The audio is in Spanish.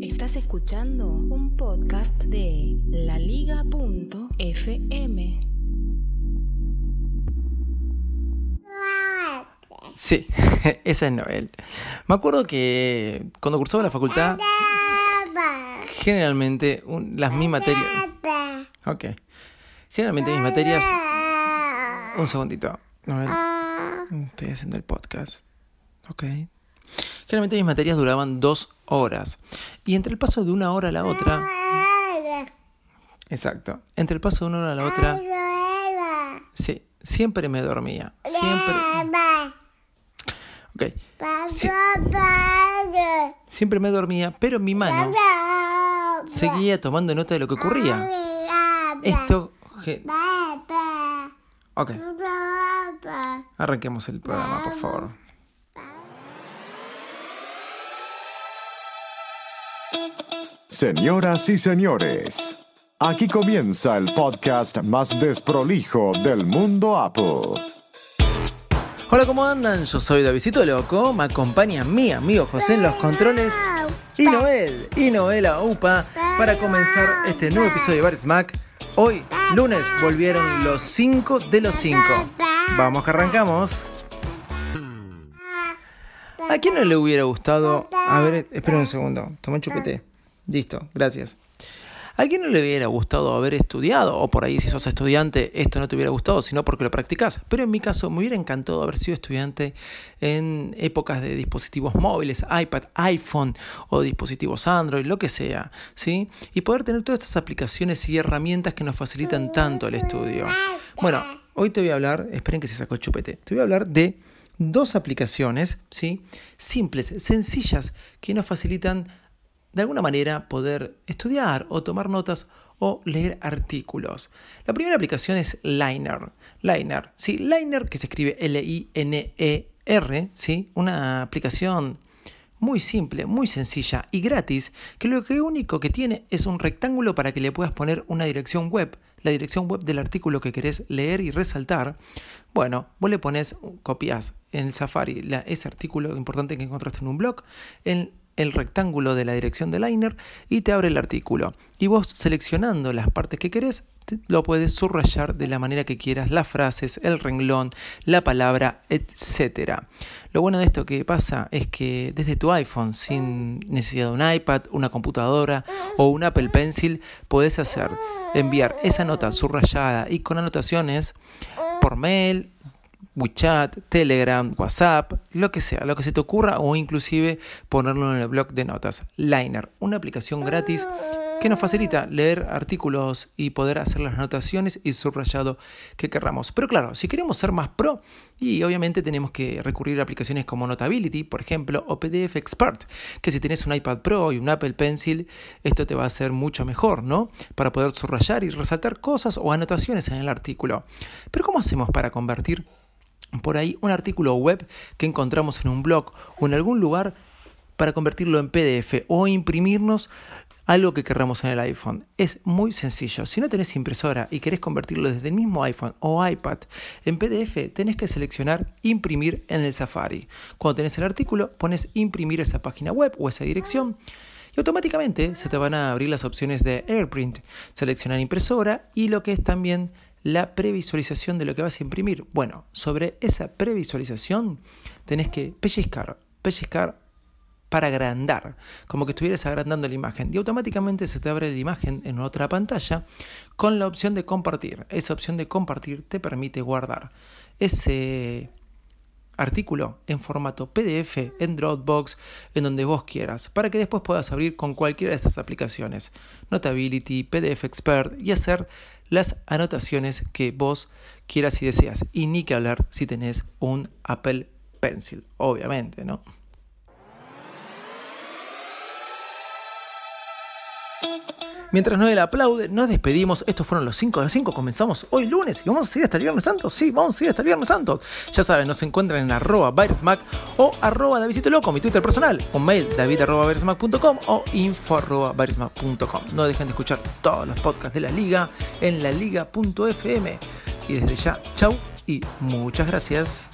Estás escuchando un podcast de laliga.fm. Sí, esa es Noel. Me acuerdo que cuando cursaba la facultad, generalmente las mis materias... Ok. Generalmente mis materias... Un segundito. Noel. Estoy haciendo el podcast. Ok. Generalmente mis materias duraban dos horas. Y entre el paso de una hora a la otra... Exacto. Entre el paso de una hora a la otra... Sí, siempre me dormía. Siempre... Ok. Sí, siempre me dormía, pero mi mano seguía tomando nota de lo que ocurría. Esto... Ok. Arranquemos el programa, por favor. Señoras y señores, aquí comienza el podcast más desprolijo del mundo Apple. Hola, ¿cómo andan? Yo soy Davidito Loco, me acompaña mi amigo José en los controles y Noel, y Noela Upa para comenzar este nuevo episodio de Bar Smack. Hoy, lunes, volvieron los 5 de los 5. Vamos que arrancamos. ¿A quién no le hubiera gustado? A ver, espera un segundo, toma un chupete. Listo, gracias. ¿A quién no le hubiera gustado haber estudiado? O por ahí, si sos estudiante, esto no te hubiera gustado, sino porque lo practicás. Pero en mi caso, me hubiera encantado haber sido estudiante en épocas de dispositivos móviles, iPad, iPhone o dispositivos Android, lo que sea, ¿sí? Y poder tener todas estas aplicaciones y herramientas que nos facilitan tanto el estudio. Bueno, hoy te voy a hablar, esperen que se sacó el chupete, te voy a hablar de dos aplicaciones, ¿sí? Simples, sencillas, que nos facilitan de alguna manera poder estudiar o tomar notas o leer artículos. La primera aplicación es Liner. Liner, sí, Liner que se escribe L-I-N-E-R, sí, una aplicación muy simple, muy sencilla y gratis, que lo único que tiene es un rectángulo para que le puedas poner una dirección web, la dirección web del artículo que querés leer y resaltar. Bueno, vos le pones, copias en el Safari la- ese artículo importante que encontraste en un blog, en el rectángulo de la dirección de Liner y te abre el artículo. Y vos seleccionando las partes que querés, lo puedes subrayar de la manera que quieras, las frases, el renglón, la palabra, etc. Lo bueno de esto que pasa es que desde tu iPhone, sin necesidad de un iPad, una computadora o un Apple Pencil, podés hacer enviar esa nota subrayada y con anotaciones por mail, WeChat, Telegram, WhatsApp, lo que sea, lo que se te ocurra o inclusive ponerlo en el blog de notas. Liner, una aplicación gratis que nos facilita leer artículos y poder hacer las anotaciones y subrayado que querramos. Pero claro, si queremos ser más pro, y obviamente tenemos que recurrir a aplicaciones como Notability, por ejemplo, o PDF Expert, que si tenés un iPad Pro y un Apple Pencil, esto te va a hacer mucho mejor, ¿no? Para poder subrayar y resaltar cosas o anotaciones en el artículo. Pero ¿cómo hacemos para convertir por ahí un artículo web que encontramos en un blog o en algún lugar para convertirlo en PDF o imprimirnos algo que querramos en el iPhone. Es muy sencillo. Si no tenés impresora y querés convertirlo desde el mismo iPhone o iPad en PDF, tenés que seleccionar imprimir en el Safari. Cuando tenés el artículo, pones imprimir esa página web o esa dirección y automáticamente se te van a abrir las opciones de AirPrint, seleccionar impresora y lo que es también la previsualización de lo que vas a imprimir. Bueno, sobre esa previsualización tenés que pellizcar, pellizcar para agrandar, como que estuvieras agrandando la imagen y automáticamente se te abre la imagen en otra pantalla con la opción de compartir. Esa opción de compartir te permite guardar ese artículo en formato PDF, en Dropbox, en donde vos quieras, para que después puedas abrir con cualquiera de estas aplicaciones, Notability, PDF Expert, y hacer las anotaciones que vos quieras y deseas. Y ni que hablar si tenés un Apple Pencil, obviamente, ¿no? Mientras Noel aplaude, nos despedimos. Estos fueron los 5 de los 5. Comenzamos hoy lunes y vamos a seguir hasta el Viernes Santo. Sí, vamos a seguir hasta el Viernes Santo. Ya saben, nos encuentran en arroba Mac o arroba Davidito Loco, mi Twitter personal, o mail david arroba o info arroba No dejen de escuchar todos los podcasts de la liga en la liga.fm. Y desde ya, chau y muchas gracias.